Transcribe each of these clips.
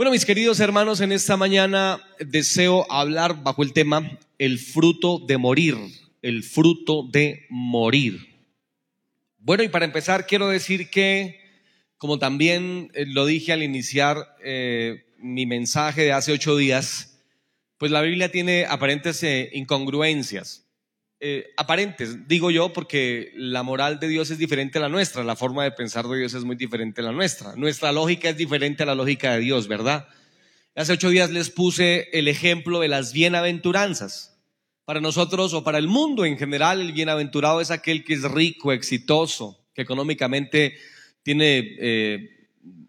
Bueno, mis queridos hermanos, en esta mañana deseo hablar bajo el tema el fruto de morir, el fruto de morir. Bueno, y para empezar quiero decir que, como también eh, lo dije al iniciar eh, mi mensaje de hace ocho días, pues la Biblia tiene aparentes eh, incongruencias. Eh, aparentes, digo yo, porque la moral de Dios es diferente a la nuestra, la forma de pensar de Dios es muy diferente a la nuestra. Nuestra lógica es diferente a la lógica de Dios, ¿verdad? Hace ocho días les puse el ejemplo de las bienaventuranzas. Para nosotros o para el mundo en general, el bienaventurado es aquel que es rico, exitoso, que económicamente tiene eh,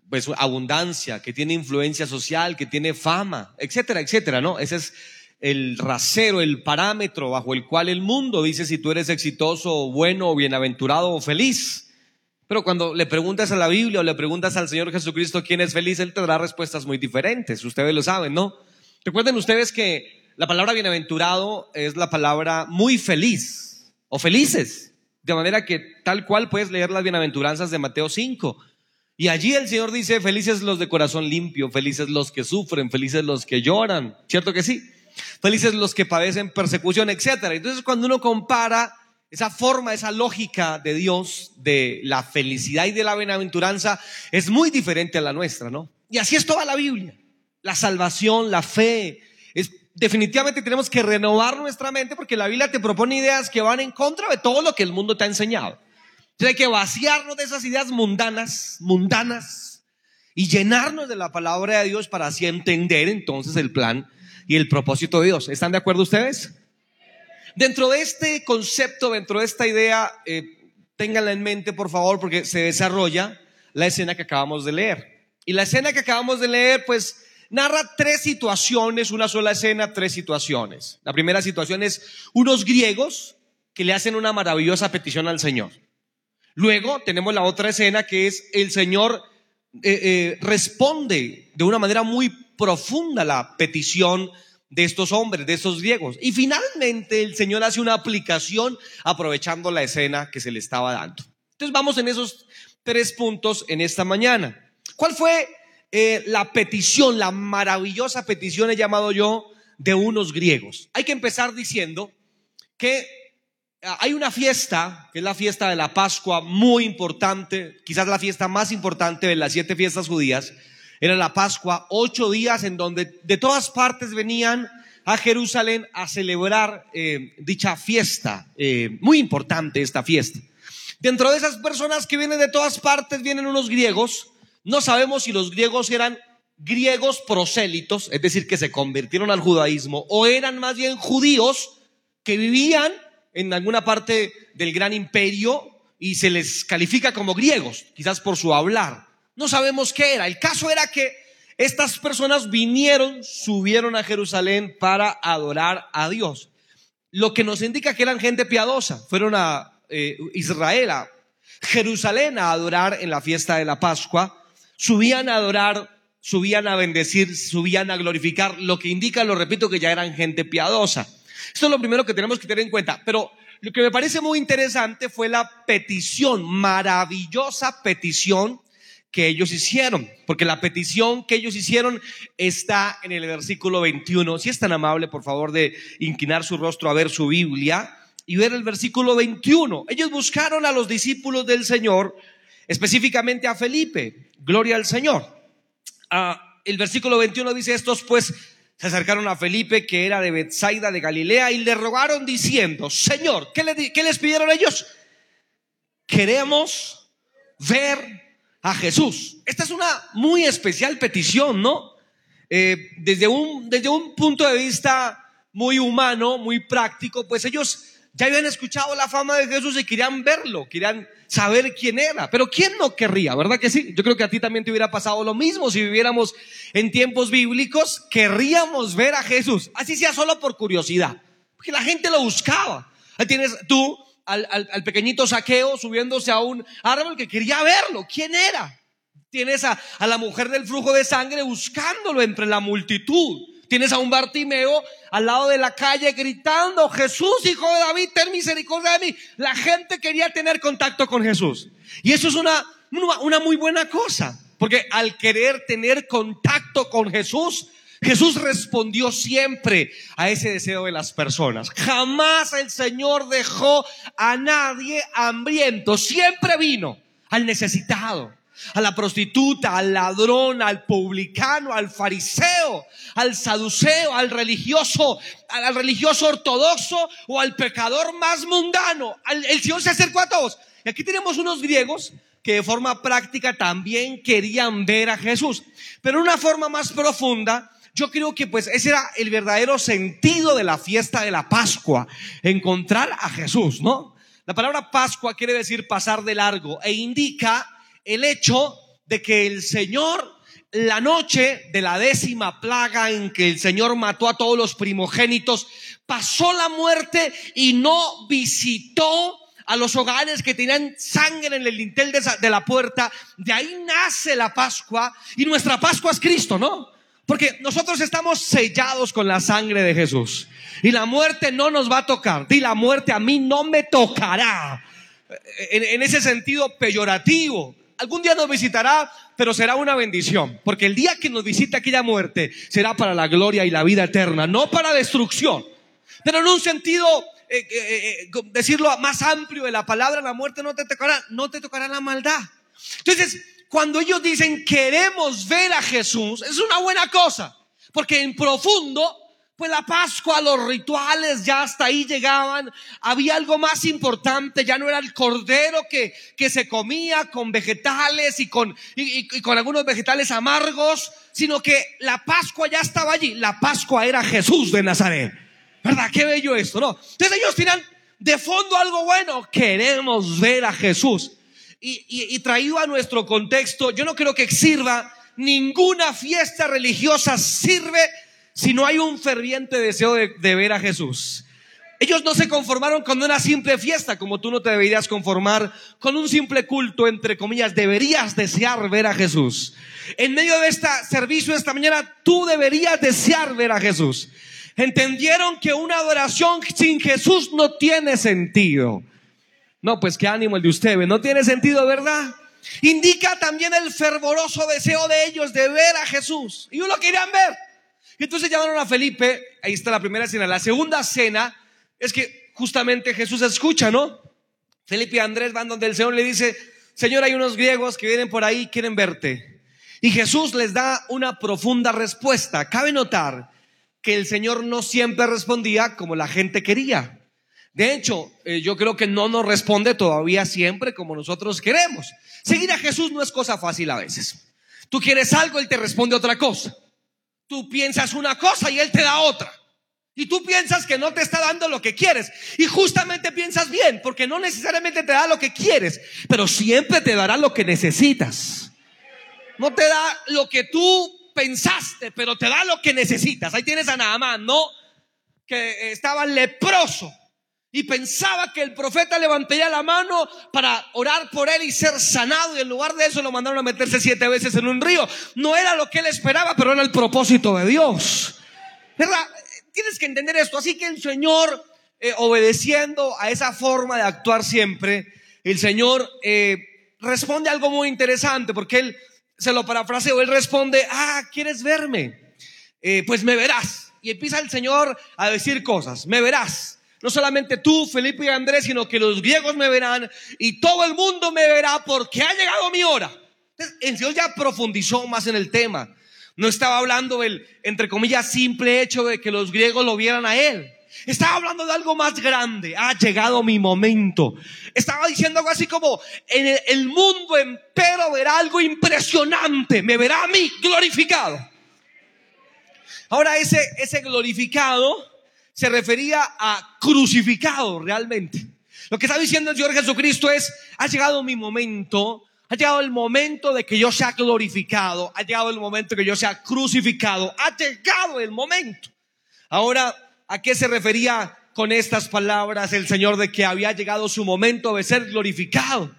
pues abundancia, que tiene influencia social, que tiene fama, etcétera, etcétera, ¿no? Ese es el rasero, el parámetro bajo el cual el mundo dice si tú eres exitoso, bueno, bienaventurado o feliz. Pero cuando le preguntas a la Biblia o le preguntas al Señor Jesucristo quién es feliz, Él te dará respuestas muy diferentes. Ustedes lo saben, ¿no? Recuerden ustedes que la palabra bienaventurado es la palabra muy feliz o felices. De manera que tal cual puedes leer las bienaventuranzas de Mateo 5. Y allí el Señor dice, felices los de corazón limpio, felices los que sufren, felices los que lloran. ¿Cierto que sí? Felices los que padecen persecución, etcétera. Entonces, cuando uno compara esa forma, esa lógica de Dios, de la felicidad y de la bienaventuranza, es muy diferente a la nuestra, ¿no? Y así es toda la Biblia. La salvación, la fe, es, definitivamente tenemos que renovar nuestra mente porque la Biblia te propone ideas que van en contra de todo lo que el mundo te ha enseñado. Entonces hay que vaciarnos de esas ideas mundanas, mundanas, y llenarnos de la palabra de Dios para así entender entonces el plan y el propósito de Dios. ¿Están de acuerdo ustedes? Dentro de este concepto, dentro de esta idea, eh, ténganla en mente, por favor, porque se desarrolla la escena que acabamos de leer. Y la escena que acabamos de leer, pues, narra tres situaciones, una sola escena, tres situaciones. La primera situación es unos griegos que le hacen una maravillosa petición al Señor. Luego tenemos la otra escena que es el Señor eh, eh, responde de una manera muy profunda la petición de estos hombres, de estos griegos. Y finalmente el Señor hace una aplicación aprovechando la escena que se le estaba dando. Entonces vamos en esos tres puntos en esta mañana. ¿Cuál fue eh, la petición, la maravillosa petición, he llamado yo, de unos griegos? Hay que empezar diciendo que ah, hay una fiesta, que es la fiesta de la Pascua, muy importante, quizás la fiesta más importante de las siete fiestas judías, era la Pascua, ocho días en donde de todas partes venían a Jerusalén a celebrar eh, dicha fiesta, eh, muy importante esta fiesta. Dentro de esas personas que vienen de todas partes vienen unos griegos, no sabemos si los griegos eran griegos prosélitos, es decir, que se convirtieron al judaísmo, o eran más bien judíos que vivían en alguna parte del gran imperio y se les califica como griegos, quizás por su hablar. No sabemos qué era. El caso era que estas personas vinieron, subieron a Jerusalén para adorar a Dios. Lo que nos indica que eran gente piadosa. Fueron a eh, Israel, a Jerusalén a adorar en la fiesta de la Pascua. Subían a adorar, subían a bendecir, subían a glorificar, lo que indica, lo repito, que ya eran gente piadosa. Esto es lo primero que tenemos que tener en cuenta. Pero lo que me parece muy interesante fue la petición, maravillosa petición que ellos hicieron, porque la petición que ellos hicieron está en el versículo 21. Si es tan amable, por favor, de inclinar su rostro a ver su Biblia y ver el versículo 21. Ellos buscaron a los discípulos del Señor, específicamente a Felipe. Gloria al Señor. Ah, el versículo 21 dice, estos pues se acercaron a Felipe, que era de Bethsaida de Galilea, y le rogaron diciendo, Señor, ¿qué, ¿qué les pidieron ellos? Queremos ver a Jesús. Esta es una muy especial petición, ¿no? Eh, desde, un, desde un punto de vista muy humano, muy práctico, pues ellos ya habían escuchado la fama de Jesús y querían verlo, querían saber quién era. Pero ¿quién no querría? ¿Verdad que sí? Yo creo que a ti también te hubiera pasado lo mismo si viviéramos en tiempos bíblicos, querríamos ver a Jesús, así sea solo por curiosidad, porque la gente lo buscaba. Tienes tú al, pequeñito saqueo subiéndose a un árbol que quería verlo. ¿Quién era? Tienes a, a la mujer del flujo de sangre buscándolo entre la multitud. Tienes a un Bartimeo al lado de la calle gritando, Jesús, hijo de David, ten misericordia de mí. La gente quería tener contacto con Jesús. Y eso es una, una muy buena cosa. Porque al querer tener contacto con Jesús, Jesús respondió siempre a ese deseo de las personas. Jamás el Señor dejó a nadie hambriento. Siempre vino al necesitado, a la prostituta, al ladrón, al publicano, al fariseo, al saduceo, al religioso, al religioso ortodoxo o al pecador más mundano. El Señor se acercó a todos. Y aquí tenemos unos griegos que de forma práctica también querían ver a Jesús. Pero de una forma más profunda, yo creo que pues ese era el verdadero sentido de la fiesta de la Pascua, encontrar a Jesús, ¿no? La palabra Pascua quiere decir pasar de largo e indica el hecho de que el Señor, la noche de la décima plaga en que el Señor mató a todos los primogénitos, pasó la muerte y no visitó a los hogares que tenían sangre en el lintel de, la puerta. De ahí nace la Pascua y nuestra Pascua es Cristo, ¿no? Porque nosotros estamos sellados con la sangre de Jesús. Y la muerte no nos va a tocar. Di la muerte a mí no me tocará. En, ese sentido peyorativo. Algún día nos visitará, pero será una bendición. Porque el día que nos visite aquella muerte será para la gloria y la vida eterna, no para destrucción. Pero en un sentido, eh, eh, eh, decirlo más amplio de la palabra, la muerte no te tocará, no te tocará la maldad. Entonces, cuando ellos dicen queremos ver a Jesús, es una buena cosa, porque en profundo, pues la Pascua, los rituales ya hasta ahí llegaban, había algo más importante, ya no era el cordero que, que se comía con vegetales y con, y, con algunos vegetales amargos, sino que la Pascua ya estaba allí, la Pascua era Jesús de Nazaret. ¿Verdad? Qué bello esto, ¿no? Entonces ellos tiran de fondo algo bueno, queremos ver a Jesús y, traído a nuestro contexto, yo no creo que sirva ninguna fiesta religiosa sirve si no hay un ferviente deseo de, de, ver a Jesús. Ellos no se conformaron con una simple fiesta, como tú no te deberías conformar con un simple culto, entre comillas, deberías desear ver a Jesús. En medio de este servicio esta mañana, tú deberías desear ver a Jesús. Entendieron que una adoración sin Jesús no tiene sentido. No, pues qué ánimo el de usted, no tiene sentido, ¿verdad? Indica también el fervoroso deseo de ellos de ver a Jesús. Y uno querían ver. Y entonces llamaron a Felipe, ahí está la primera cena. La segunda cena es que justamente Jesús escucha, ¿no? Felipe y Andrés van donde el Señor le dice, Señor, hay unos griegos que vienen por ahí, quieren verte. Y Jesús les da una profunda respuesta. Cabe notar que el Señor no siempre respondía como la gente quería. De hecho, eh, yo creo que no nos responde todavía siempre como nosotros queremos. Seguir a Jesús no es cosa fácil a veces. Tú quieres algo, Él te responde otra cosa. Tú piensas una cosa y Él te da otra. Y tú piensas que no te está dando lo que quieres. Y justamente piensas bien, porque no necesariamente te da lo que quieres, pero siempre te dará lo que necesitas. No te da lo que tú pensaste, pero te da lo que necesitas. Ahí tienes a Naamán, ¿no? Que estaba leproso y pensaba que el profeta levantaría la mano para orar por él y ser sanado y en lugar de eso lo mandaron a meterse siete veces en un río. No era lo que él esperaba, pero era el propósito de Dios. ¿Verdad? Tienes que entender esto. Así que el Señor, eh, obedeciendo a esa forma de actuar siempre, el Señor eh, responde algo muy interesante porque él, se lo parafraseo, él responde, ah, ¿quieres verme? Eh, pues me verás. Y empieza el Señor a decir cosas, me verás no solamente tú, Felipe y Andrés, sino que los griegos me verán y todo el mundo me verá porque ha llegado mi hora. Entonces, Dios ya profundizó más en el tema. No estaba hablando del, entre comillas, simple hecho de que los griegos lo vieran a él. Estaba hablando de algo más grande. Ha llegado mi momento. Estaba diciendo algo así como, en el, mundo entero verá algo impresionante. Me verá a mí glorificado. Ahora ese, ese glorificado se refería a crucificado realmente. Lo que está diciendo el Señor Jesucristo es, ha llegado mi momento, ha llegado el momento de que yo sea glorificado, ha llegado el momento de que yo sea crucificado, ha llegado el momento. Ahora, ¿a qué se refería con estas palabras el Señor de que había llegado su momento de ser glorificado?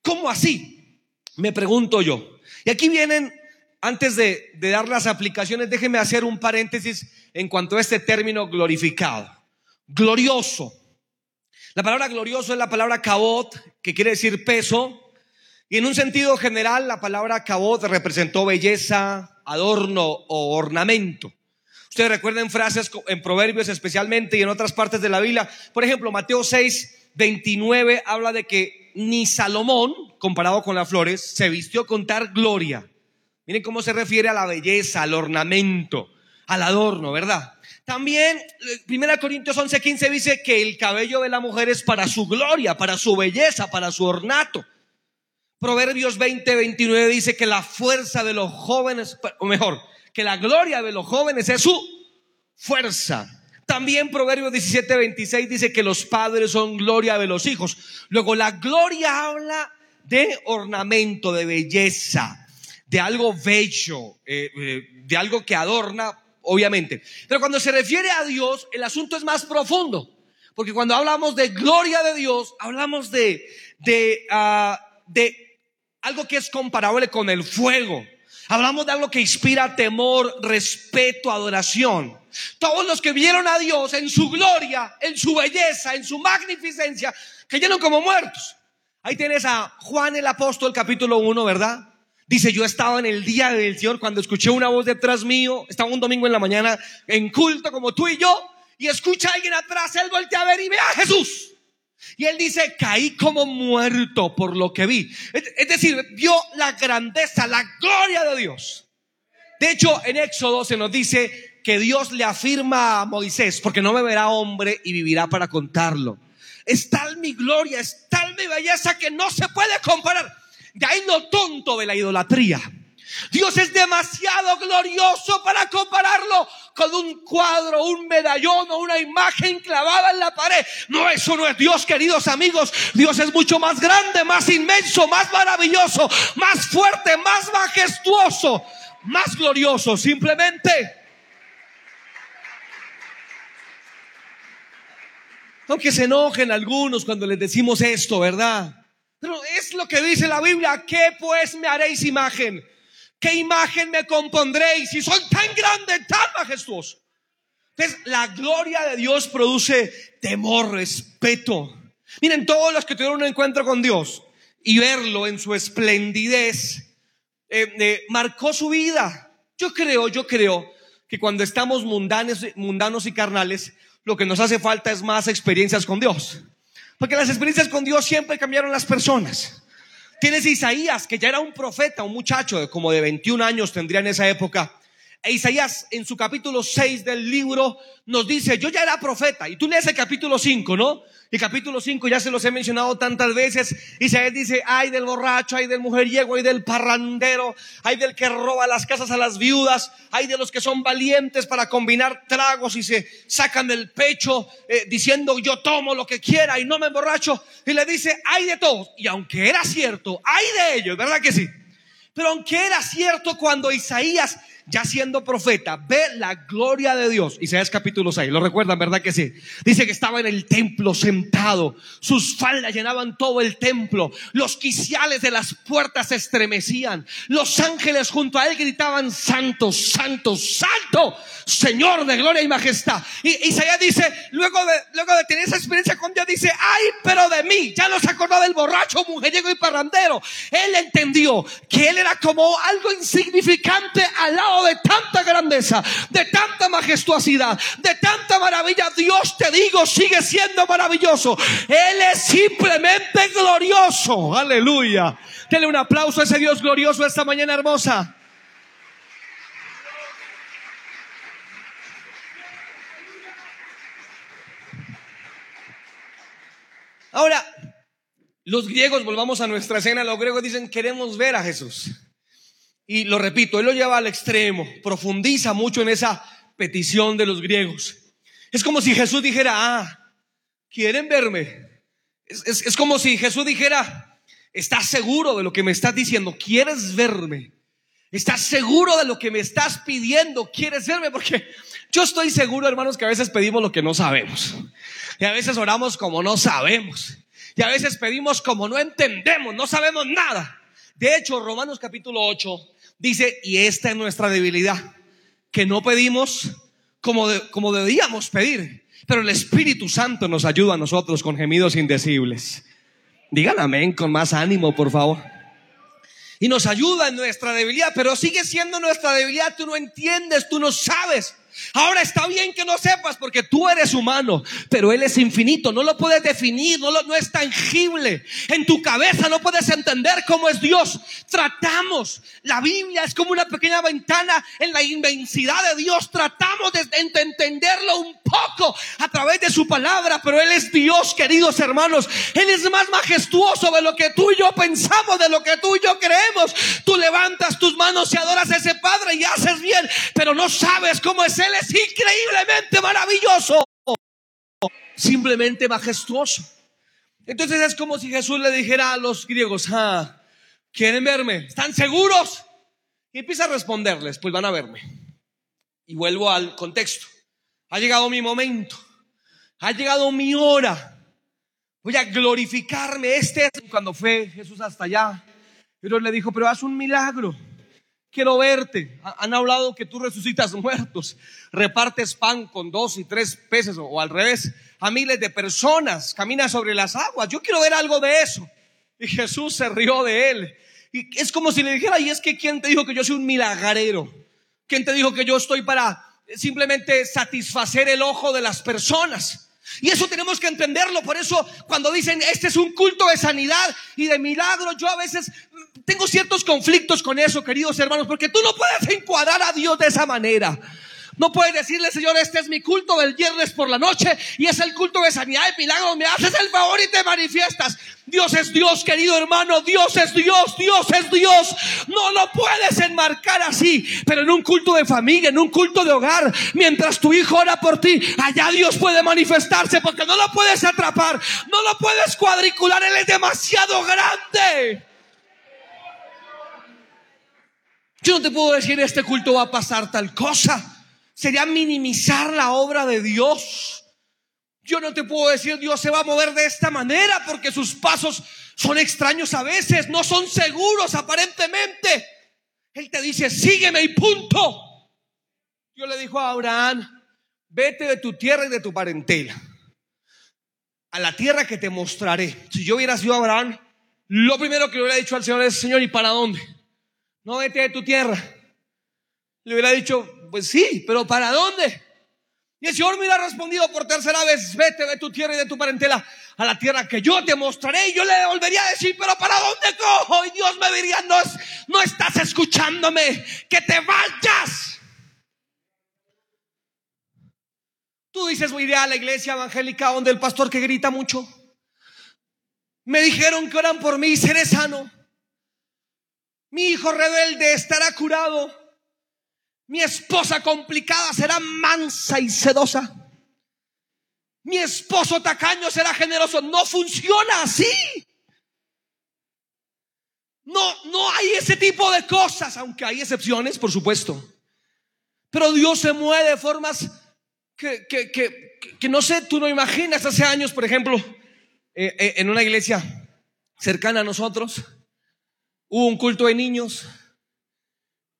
¿Cómo así? Me pregunto yo. Y aquí vienen antes de, dar las aplicaciones, déjeme hacer un paréntesis en cuanto a este término glorificado. Glorioso. La palabra glorioso es la palabra cabot, que quiere decir peso, Y en un sentido general, la palabra cabot representó belleza, adorno o ornamento. Ustedes recuerden frases en proverbios especialmente y en otras partes de la Biblia. Por ejemplo, Mateo 6, 29 habla de que ni Salomón, comparado con las flores, se vistió con tal gloria. Miren cómo se refiere a la belleza, al ornamento, al adorno, ¿verdad? También, 1 eh, Corintios 11, 15 dice que el cabello de la mujer es para su gloria, para su belleza, para su ornato. Proverbios 20, 29 dice que la fuerza de los jóvenes, o mejor, que la gloria de los jóvenes es su fuerza. También Proverbios 17, 26 dice que los padres son gloria de los hijos. Luego, la gloria habla de ornamento, de belleza, de algo bello, eh, eh, de algo que adorna, obviamente. Pero cuando se refiere a Dios, el asunto es más profundo. Porque cuando hablamos de gloria de Dios, hablamos de, de, uh, de algo que es comparable con el fuego. Hablamos de algo que inspira temor, respeto, adoración. Todos los que vieron a Dios en su gloria, en su belleza, en su magnificencia, cayeron como muertos. Ahí tienes a Juan el apóstol capítulo 1, ¿verdad? Dice, yo estaba en el día del Señor cuando escuché una voz detrás mío, estaba un domingo en la mañana en culto como tú y yo, y escucha a alguien atrás, él voltea a ver y ve a Jesús. Y él dice, caí como muerto por lo que vi. Es decir, vio la grandeza, la gloria de Dios. De hecho, en Éxodo se nos dice que Dios le afirma a Moisés, porque no me verá hombre y vivirá para contarlo. Es tal mi gloria, es tal mi belleza que no se puede comparar. De ahí lo tonto de la idolatría. Dios es demasiado glorioso para compararlo con un cuadro, un medallón o una imagen clavada en la pared. No, eso no es Dios, queridos amigos. Dios es mucho más grande, más inmenso, más maravilloso, más fuerte, más majestuoso, más glorioso. Simplemente. Aunque se enojen algunos cuando les decimos esto, ¿verdad? Es lo que dice la Biblia. ¿Qué pues me haréis imagen? ¿Qué imagen me compondréis si soy tan grande, tan majestuoso? Entonces, la gloria de Dios produce temor, respeto. Miren, todos los que tuvieron un encuentro con Dios y verlo en su esplendidez, eh, eh, marcó su vida. Yo creo, yo creo que cuando estamos mundanos y carnales, lo que nos hace falta es más experiencias con Dios. Porque las experiencias con Dios siempre cambiaron las personas. Tienes Isaías, que ya era un profeta, un muchacho de como de 21 años tendría en esa época. E Isaías en su capítulo 6 del libro nos dice, yo ya era profeta. Y tú lees el capítulo 5, ¿no? Y capítulo 5 ya se los he mencionado tantas veces. Isaías dice, ay del borracho, ay del mujeriego, ay del parrandero, ay del que roba las casas a las viudas, ay de los que son valientes para combinar tragos y se sacan del pecho eh, diciendo yo tomo lo que quiera y no me emborracho. Y le dice, ay de todos. Y aunque era cierto, ay de ellos, ¿verdad que sí? Pero aunque era cierto cuando Isaías ya siendo profeta, ve la gloria de Dios. Isaías capítulo 6, lo recuerdan, ¿verdad que sí? Dice que estaba en el templo sentado, sus faldas llenaban todo el templo, los quiciales de las puertas se estremecían, los ángeles junto a él gritaban, santo, santo, santo, Señor de gloria y majestad. Y Isaías dice, luego de, luego de tener esa experiencia con Dios, dice, ay, pero de mí, ya no se acordó del borracho, mujeriego y parrandero. Él entendió que él era como algo insignificante al lado de tanta grandeza, de tanta majestuosidad, de tanta maravilla, Dios te digo, sigue siendo maravilloso. Él es simplemente glorioso. Aleluya. Dele un aplauso a ese Dios glorioso esta mañana hermosa. Ahora, los griegos, volvamos a nuestra escena, los griegos dicen, queremos ver a Jesús. Y lo repito, él lo lleva al extremo, profundiza mucho en esa petición de los griegos. Es como si Jesús dijera, ah, ¿quieren verme? Es, es como si Jesús dijera, ¿estás seguro de lo que me estás diciendo? ¿Quieres verme? ¿Estás seguro de lo que me estás pidiendo? ¿Quieres verme? Porque yo estoy seguro, hermanos, que a veces pedimos lo que no sabemos. Y a veces oramos como no sabemos. Y a veces pedimos como no entendemos, no sabemos nada. De hecho, Romanos capítulo 8 Dice, y esta es nuestra debilidad, que no pedimos como, como debíamos pedir, pero el Espíritu Santo nos ayuda a nosotros con gemidos indecibles. Digan amén con más ánimo, por favor. y nos ayuda en nuestra debilidad, pero sigue siendo nuestra debilidad. Tú no entiendes, tú no sabes. Ahora está bien que no sepas porque tú eres humano, pero Él es infinito, no lo puedes definir, no, no es tangible. En tu cabeza no puedes entender cómo es Dios. Tratamos, la Biblia es como una pequeña ventana en la inmensidad de Dios. Tratamos de entenderlo un poco a través de su palabra, pero Él es Dios, queridos hermanos. Él es más majestuoso de lo que tú y yo pensamos, de lo que tú y yo creemos. Tú levantas tus manos y adoras a ese Padre y haces bien, pero no sabes cómo es Él es increíblemente maravilloso, simplemente majestuoso. Entonces es como si Jesús le dijera a los griegos, ah, ¿quieren verme? ¿Están seguros? Y empieza a responderles, pues van a verme. Y vuelvo al contexto. Ha llegado mi momento. Ha llegado mi hora. Voy a glorificarme. Este es cuando fue Jesús hasta allá. Pero le dijo, pero haz un milagro quiero verte. Han hablado que tú resucitas muertos, repartes pan con dos y tres peces o, al revés a miles de personas, caminas sobre las aguas. Yo quiero ver algo de eso. Y Jesús se rió de él. Y es como si le dijera, y es que ¿quién te dijo que yo soy un milagrero? ¿Quién te dijo que yo estoy para simplemente satisfacer el ojo de las personas? Y eso tenemos que entenderlo. Por eso cuando dicen, este es un culto de sanidad y de milagro, yo a veces tengo ciertos conflictos con eso, queridos hermanos, porque tú no puedes encuadrar a Dios de esa manera. No puedes decirle, Señor, este es mi culto del viernes por la noche y es el culto de sanidad y milagros. Me haces el favor y te manifiestas. Dios es Dios, querido hermano. Dios es Dios, Dios es Dios. No lo puedes enmarcar así, pero en un culto de familia, en un culto de hogar, mientras tu hijo ora por ti, allá Dios puede manifestarse porque no lo puedes atrapar, no lo puedes cuadricular. Él es demasiado grande. Yo no te puedo decir, este culto va a pasar tal cosa. Sería minimizar la obra de Dios. Yo no te puedo decir, Dios se va a mover de esta manera porque sus pasos son extraños a veces, no son seguros aparentemente. Él te dice, sígueme y punto. Yo le dijo a Abraham, vete de tu tierra y de tu parentela, a la tierra que te mostraré. Si yo hubiera sido Abraham, lo primero que le hubiera dicho al Señor es, Señor, ¿y para dónde? no vete de tu tierra. Le hubiera dicho, pues sí, pero ¿para dónde? Y el Señor me hubiera respondido por tercera vez, vete de tu tierra y de tu parentela a la tierra que yo te mostraré. Y yo le volvería a decir, pero ¿para dónde cojo? Y Dios me diría, no, no estás escuchándome, que te vayas. Tú dices, voy a ir a la iglesia evangélica donde el pastor que grita mucho. Me dijeron que oran por mí y seré sano. Mi hijo rebelde estará curado. Mi esposa complicada será mansa y sedosa. Mi esposo tacaño será generoso. No funciona así. No, no hay ese tipo de cosas, aunque hay excepciones, por supuesto. Pero Dios se mueve de formas que, que, que, que no sé, tú no imaginas. Hace años, por ejemplo, eh, eh, en una iglesia cercana a nosotros, Hubo un culto de niños,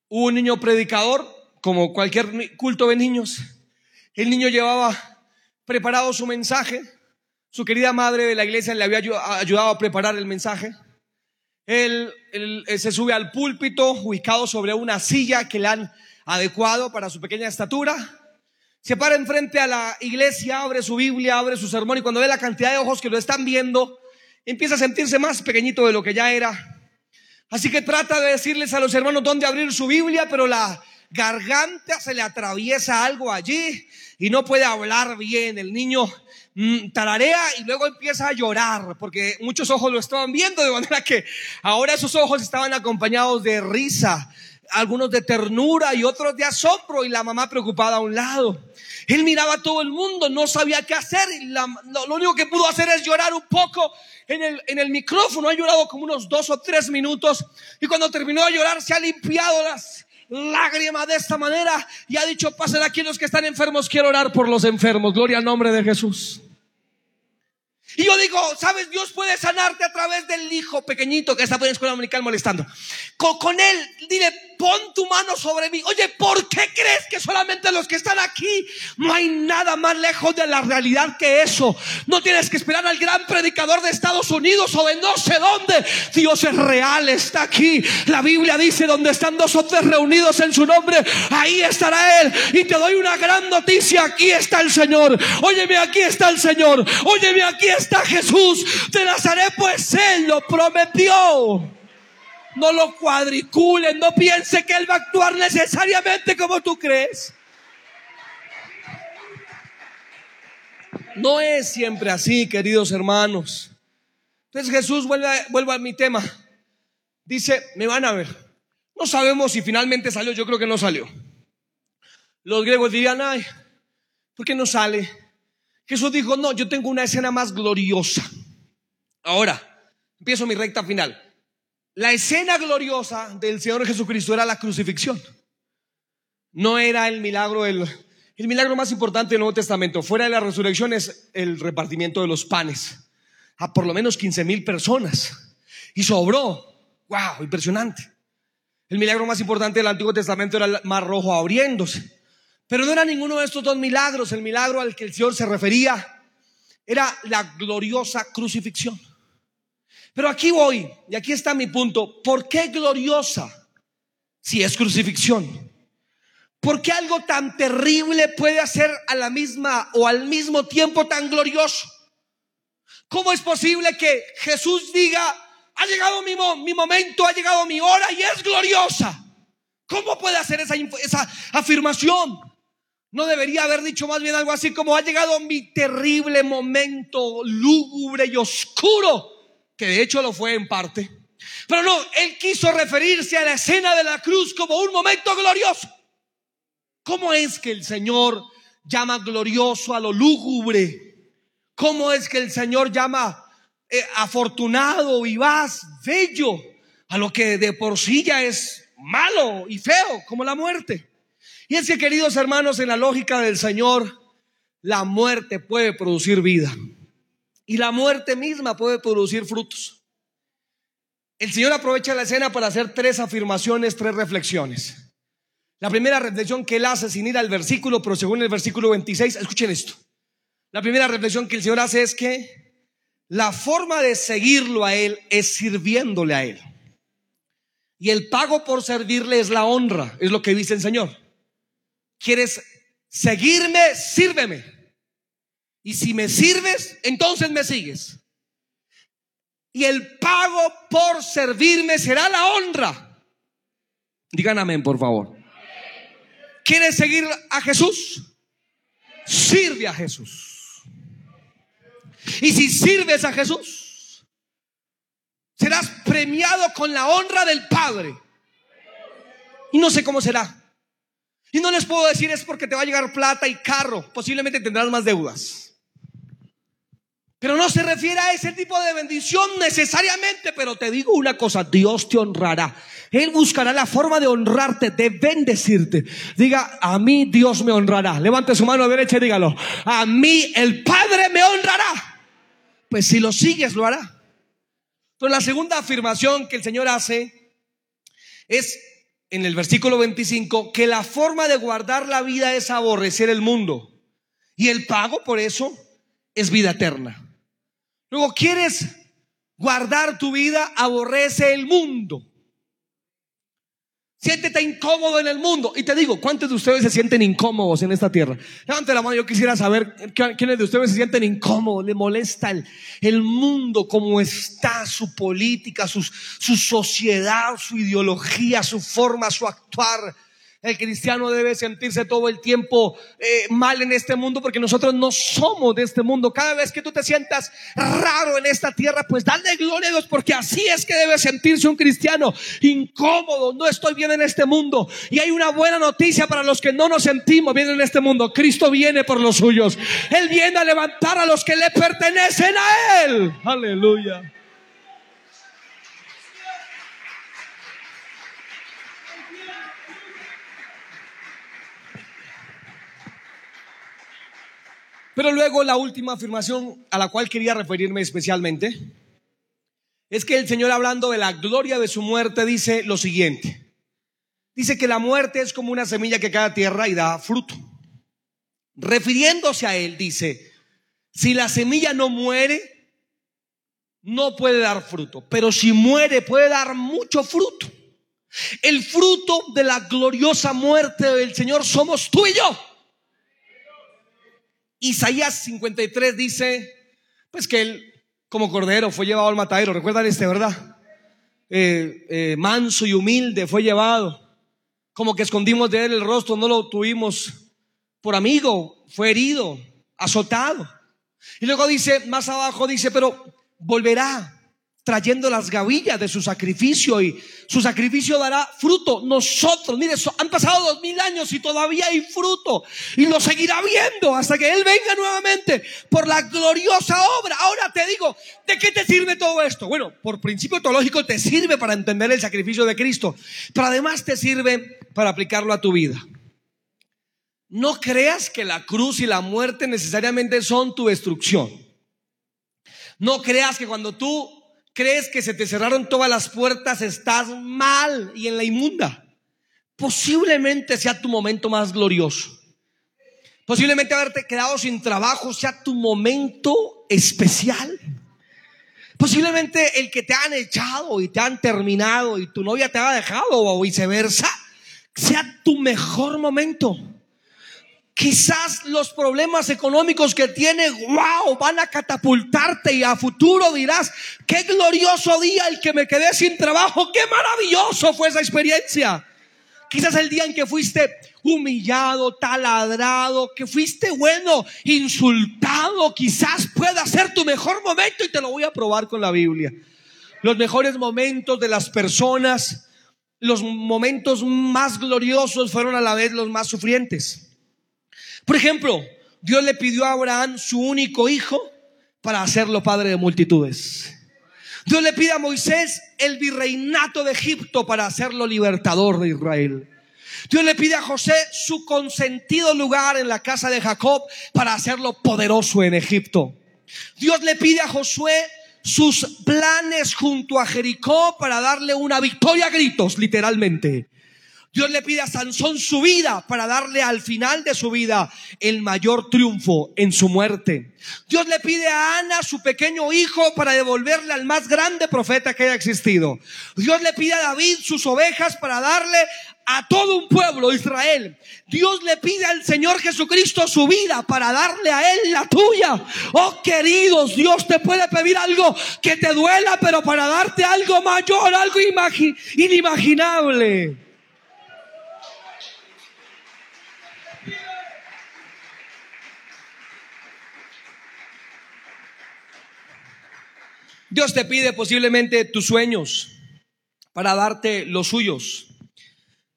hubo un niño predicador, como cualquier culto de niños. El niño llevaba preparado su mensaje. Su querida madre de la iglesia le había ayudado a preparar el mensaje. Él, se sube al púlpito, ubicado sobre una silla que le han adecuado para su pequeña estatura. Se para enfrente a la iglesia, abre su Biblia, abre su sermón y cuando ve la cantidad de ojos que lo están viendo, empieza a sentirse más pequeñito de lo que ya era. Así que trata de decirles a los hermanos dónde abrir su Biblia, pero la garganta se le atraviesa algo allí y no puede hablar bien. El niño mm, tararea y luego empieza a llorar porque muchos ojos lo estaban viendo, de manera que ahora esos ojos estaban acompañados de risa, algunos de ternura y otros de asombro y la mamá preocupada a un lado. Él miraba a todo el mundo, no sabía qué hacer y lo, lo único que pudo hacer es llorar un poco en el, en el micrófono, ha llorado como unos dos o tres minutos y cuando terminó de llorar se ha limpiado las lágrimas de esta manera y ha dicho, pasen aquí los que están enfermos, quiero orar por los enfermos, gloria al nombre de Jesús. Y yo digo, ¿sabes? Dios puede sanarte a través del hijo pequeñito que está en la escuela dominical molestando. Con, con él, dile, pon tu mano sobre mí. Oye, ¿por qué crees que solamente los que están aquí? No hay nada más lejos de la realidad que eso. No tienes que esperar al gran predicador de Estados Unidos o de no sé dónde. Dios es real, está aquí. La Biblia dice, donde están dos o tres reunidos en su nombre, ahí estará Él. Y te doy una gran noticia, aquí está el Señor. Óyeme, aquí está el Señor. Óyeme, aquí está Jesús de Nazaret, pues Él lo prometió no lo cuadriculen, no piense que Él va a actuar necesariamente como tú crees. No es siempre así, queridos hermanos. Entonces Jesús vuelve a, vuelve a mi tema. Dice, me van a ver. No sabemos si finalmente salió, yo creo que no salió. Los griegos dirían, ay, ¿por qué no sale? Jesús dijo, no, yo tengo una escena más gloriosa. Ahora, empiezo mi recta final. La escena gloriosa del Señor Jesucristo era la crucifixión. No era el milagro, el, milagro más importante del Nuevo Testamento. Fuera de la resurrección es el repartimiento de los panes a por lo menos 15 mil personas. Y sobró. ¡Wow! Impresionante. El milagro más importante del Antiguo Testamento era el mar rojo abriéndose. Pero no era ninguno de estos dos milagros. El milagro al que el Señor se refería era la gloriosa crucifixión. Pero aquí voy, y aquí está mi punto. ¿Por qué gloriosa si es crucifixión? ¿Por qué algo tan terrible puede hacer a la misma o al mismo tiempo tan glorioso? ¿Cómo es posible que Jesús diga, ha llegado mi, mi momento, ha llegado mi hora y es gloriosa? ¿Cómo puede hacer esa, esa afirmación? No debería haber dicho más bien algo así como ha llegado mi terrible momento lúgubre y oscuro que de hecho lo fue en parte. Pero no, él quiso referirse a la escena de la cruz como un momento glorioso. ¿Cómo es que el Señor llama glorioso a lo lúgubre? ¿Cómo es que el Señor llama eh, afortunado, vivaz, bello a lo que de por sí ya es malo y feo, como la muerte? Y es que, queridos hermanos, en la lógica del Señor, la muerte puede producir vida. Y la muerte misma puede producir frutos. El Señor aprovecha la escena para hacer tres afirmaciones, tres reflexiones. La primera reflexión que él hace sin ir al versículo, pero según el versículo 26, escuchen esto. La primera reflexión que el Señor hace es que la forma de seguirlo a Él es sirviéndole a Él. Y el pago por servirle es la honra, es lo que dice el Señor. ¿Quieres seguirme? Sírveme. Y si me sirves, entonces me sigues. Y el pago por servirme será la honra. Digan amén, por favor. ¿Quieres seguir a Jesús? Sirve a Jesús. Y si sirves a Jesús, serás premiado con la honra del Padre. Y no sé cómo será. Y no les puedo decir es porque te va a llegar plata y carro. Posiblemente tendrás más deudas. Pero no se refiere a ese tipo de bendición necesariamente, pero te digo una cosa, Dios te honrará. Él buscará la forma de honrarte, de bendecirte. Diga, a mí Dios me honrará. Levante su mano derecha y dígalo. A mí el Padre me honrará. Pues si lo sigues, lo hará. Entonces la segunda afirmación que el Señor hace es en el versículo 25 que la forma de guardar la vida es aborrecer el mundo. Y el pago por eso es vida eterna. Luego, ¿quieres guardar tu vida? Aborrece el mundo. Siéntete incómodo en el mundo. Y te digo, ¿cuántos de ustedes se sienten incómodos en esta tierra? Levante la mano, yo quisiera saber quiénes de ustedes se sienten incómodos, le molesta el, mundo, cómo está, su política, su sociedad, su ideología, su forma, su actuar. El cristiano debe sentirse todo el tiempo eh, mal en este mundo porque nosotros no somos de este mundo. Cada vez que tú te sientas raro en esta tierra, pues dale gloria a Dios porque así es que debe sentirse un cristiano incómodo. No estoy bien en este mundo. Y hay una buena noticia para los que no nos sentimos bien en este mundo. Cristo viene por los suyos. Él viene a levantar a los que le pertenecen a Él. Aleluya. Pero luego la última afirmación a la cual quería referirme especialmente es que el Señor hablando de la gloria de su muerte dice lo siguiente. dice que la muerte es como una semilla que cae a tierra y da fruto. Refiriéndose a él, dice, si la semilla no muere, no puede dar fruto, pero si muere puede dar mucho fruto. El fruto de la gloriosa muerte del Señor somos tú y yo. Isaías 53 dice, pues que él como cordero fue llevado al matadero, recuerdan este, ¿verdad? Eh, eh, manso y humilde fue llevado, como que escondimos de él el rostro, no lo tuvimos por amigo, fue herido, azotado. Y luego dice, más abajo dice, pero volverá trayendo las gavillas de su sacrificio y su sacrificio dará fruto. Nosotros, mire, han pasado dos mil años y todavía hay fruto y lo seguirá viendo hasta que Él venga nuevamente por la gloriosa obra. Ahora te digo, ¿de qué te sirve todo esto? Bueno, por principio teológico te sirve para entender el sacrificio de Cristo, pero además te sirve para aplicarlo a tu vida. No creas que la cruz y la muerte necesariamente son tu destrucción. No creas que cuando tú crees que se te cerraron todas las puertas estás mal y en la inmunda. Posiblemente sea tu momento más glorioso. Posiblemente haberte quedado sin trabajo sea tu momento especial. Posiblemente el que te han echado y te han terminado y tu novia te ha dejado o viceversa sea tu mejor momento. Quizás los problemas económicos que tienes, wow, van a catapultarte y a futuro dirás, qué glorioso día el que me quedé sin trabajo, qué maravilloso fue esa experiencia. Quizás el día en que fuiste humillado, taladrado, que fuiste bueno, insultado, quizás pueda ser tu mejor momento y te lo voy a probar con la Biblia. Los mejores momentos de las personas, los momentos más gloriosos fueron a la vez los más sufrientes. Por ejemplo, Dios le pidió a Abraham su único hijo para hacerlo padre de multitudes. Dios le pide a Moisés el virreinato de Egipto para hacerlo libertador de Israel. Dios le pide a José su consentido lugar en la casa de Jacob para hacerlo poderoso en Egipto. Dios le pide a Josué sus planes junto a Jericó para darle una victoria a gritos, literalmente. Dios le pide a Sansón su vida para darle al final de su vida el mayor triunfo en su muerte. Dios le pide a Ana su pequeño hijo para devolverle al más grande profeta que haya existido. Dios le pide a David sus ovejas para darle a todo un pueblo, Israel. Dios le pide al Señor Jesucristo su vida para darle a Él la tuya. Oh queridos, Dios te puede pedir algo que te duela, pero para darte algo mayor, algo inimaginable. Dios te pide posiblemente tus sueños para darte los suyos.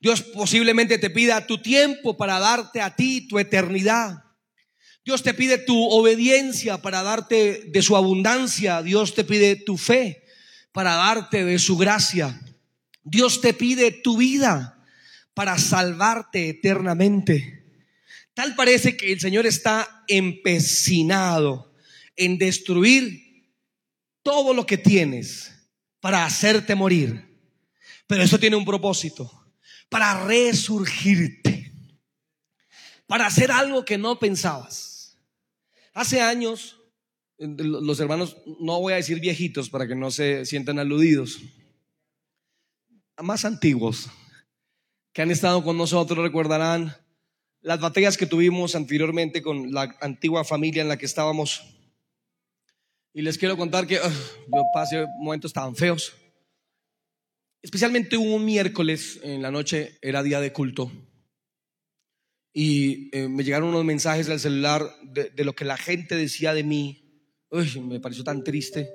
Dios posiblemente te pida tu tiempo para darte a ti tu eternidad. Dios te pide tu obediencia para darte de su abundancia. Dios te pide tu fe para darte de su gracia. Dios te pide tu vida para salvarte eternamente. Tal parece que el Señor está empecinado en destruir todo lo que tienes para hacerte morir. Pero eso tiene un propósito, para resurgirte, para hacer algo que no pensabas. Hace años, los hermanos, no voy a decir viejitos para que no se sientan aludidos, más antiguos, que han estado con nosotros recordarán las batallas que tuvimos anteriormente con la antigua familia en la que estábamos y les quiero contar que yo pasé momentos tan feos. Especialmente un miércoles en la noche, era día de culto. Y eh, me llegaron unos mensajes al celular de, lo que la gente decía de mí. Uy, me pareció tan triste.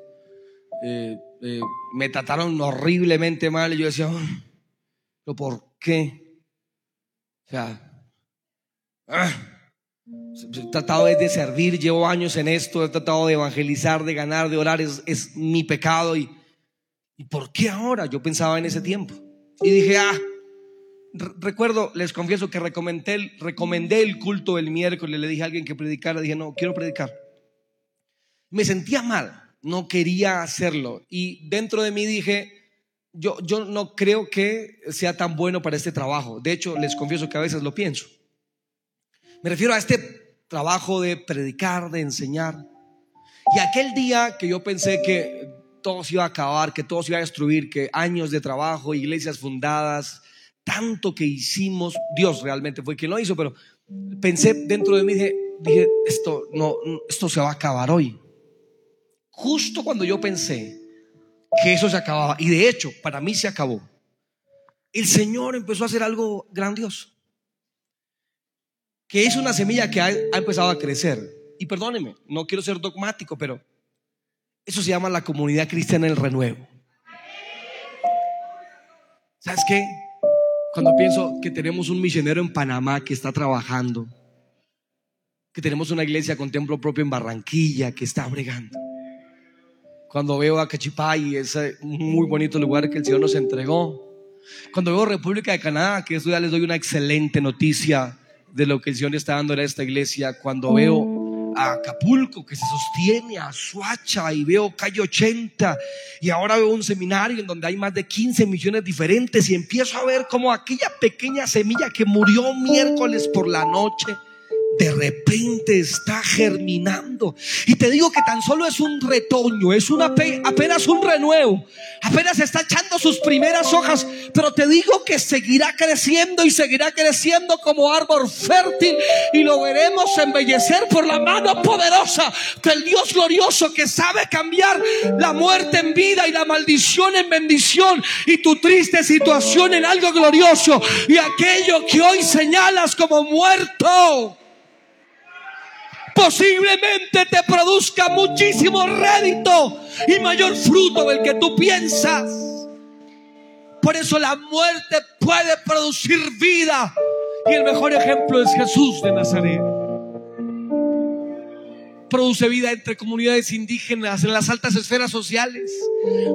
Eh, eh, me trataron horriblemente mal y yo decía, ¿pero por qué? O sea, ah, He tratado de servir, llevo años en esto, he tratado de evangelizar, de ganar, de orar, es, mi pecado. Y, ¿Y por qué ahora? Yo pensaba en ese tiempo. Y dije, ah, recuerdo, les confieso que recomendé, recomendé el culto el miércoles, le dije a alguien que predicara, dije, no, quiero predicar. Me sentía mal, no quería hacerlo. Y dentro de mí dije, yo, yo no creo que sea tan bueno para este trabajo. De hecho, les confieso que a veces lo pienso. Me refiero a este trabajo de predicar, de enseñar. Y aquel día que yo pensé que todo se iba a acabar, que todo se iba a destruir, que años de trabajo, iglesias fundadas, tanto que hicimos, Dios realmente fue quien lo hizo, pero pensé dentro de mí, dije, esto, no, esto se va a acabar hoy. Justo cuando yo pensé que eso se acababa, y de hecho, para mí se acabó, el Señor empezó a hacer algo grandioso. Que es una semilla que ha, empezado a crecer. Y perdóneme, no quiero ser dogmático, pero eso se llama la comunidad cristiana el renuevo. ¿Sabes qué? Cuando pienso que tenemos un misionero en Panamá que está trabajando, que tenemos una iglesia con templo propio en Barranquilla que está bregando. Cuando veo a Cachipay, ese muy bonito lugar que el Señor nos entregó. Cuando veo República de Canadá, que eso ya les doy una excelente noticia de lo que el Señor está dando en esta iglesia. Cuando veo a Acapulco que se sostiene, a Suacha y veo calle 80 y ahora veo un seminario en donde hay más de 15 millones diferentes y empiezo a ver como aquella pequeña semilla que murió miércoles por la noche de repente está germinando. Y te digo que tan solo es un retoño, es una apenas un renuevo, apenas está echando sus primeras hojas, pero te digo que seguirá creciendo y seguirá creciendo como árbol fértil y lo veremos embellecer por la mano poderosa del Dios glorioso que sabe cambiar la muerte en vida y la maldición en bendición y tu triste situación en algo glorioso y aquello que hoy señalas como muerto posiblemente te produzca muchísimo rédito y mayor fruto del que tú piensas. Por eso la muerte puede producir vida. Y el mejor ejemplo es Jesús de Nazaret produce vida entre comunidades indígenas, en las altas esferas sociales,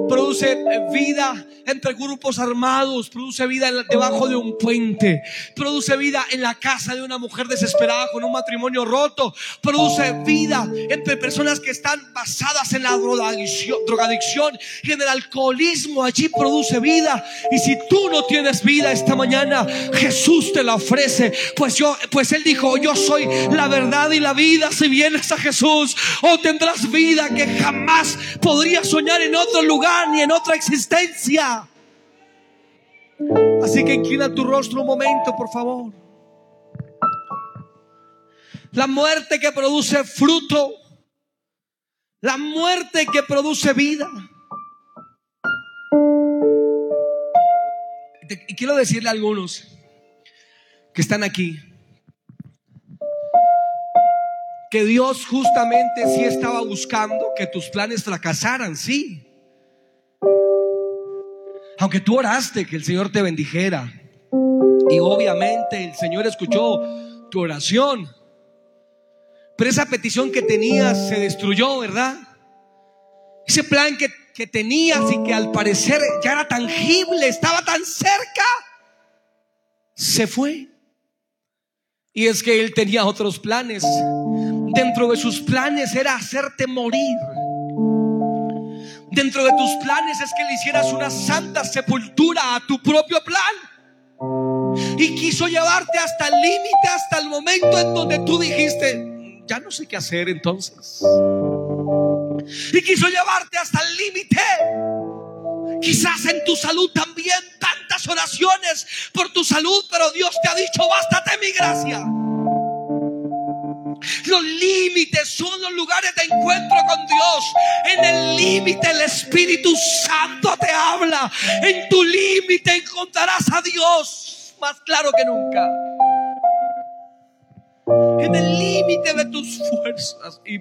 produce vida entre grupos armados, produce vida debajo de un puente, produce vida en la casa de una mujer desesperada con un matrimonio roto, produce vida entre personas que están basadas en la drogadicción y en el alcoholismo, allí produce vida. Y si tú no tienes vida esta mañana, Jesús te la ofrece, pues yo, pues él dijo, yo soy la verdad y la vida, si vienes a Jesús o tendrás vida que jamás podrías soñar en otro lugar ni en otra existencia. Así que inclina tu rostro un momento, por favor. La muerte que produce fruto, la muerte que produce vida. Y quiero decirle a algunos que están aquí, que Dios justamente sí estaba buscando que tus planes fracasaran, sí. Aunque tú oraste que el Señor te bendijera. Y obviamente el Señor escuchó tu oración. Pero esa petición que tenías se destruyó, ¿verdad? Ese plan que, que tenías y que al parecer ya era tangible, estaba tan cerca, se fue. Y es que Él tenía otros planes dentro de sus planes era hacerte morir. Dentro de tus planes es que le hicieras una santa sepultura a tu propio plan. Y quiso llevarte hasta el límite, hasta el momento en donde tú dijiste, ya no sé qué hacer entonces. Y quiso llevarte hasta el límite. Quizás en tu salud también tantas oraciones por tu salud, pero Dios te ha dicho, bástate mi gracia. Los límites son los lugares de encuentro con Dios. En el límite el Espíritu Santo te habla. En tu límite encontrarás a Dios más claro que nunca. En el límite de tus fuerzas. Y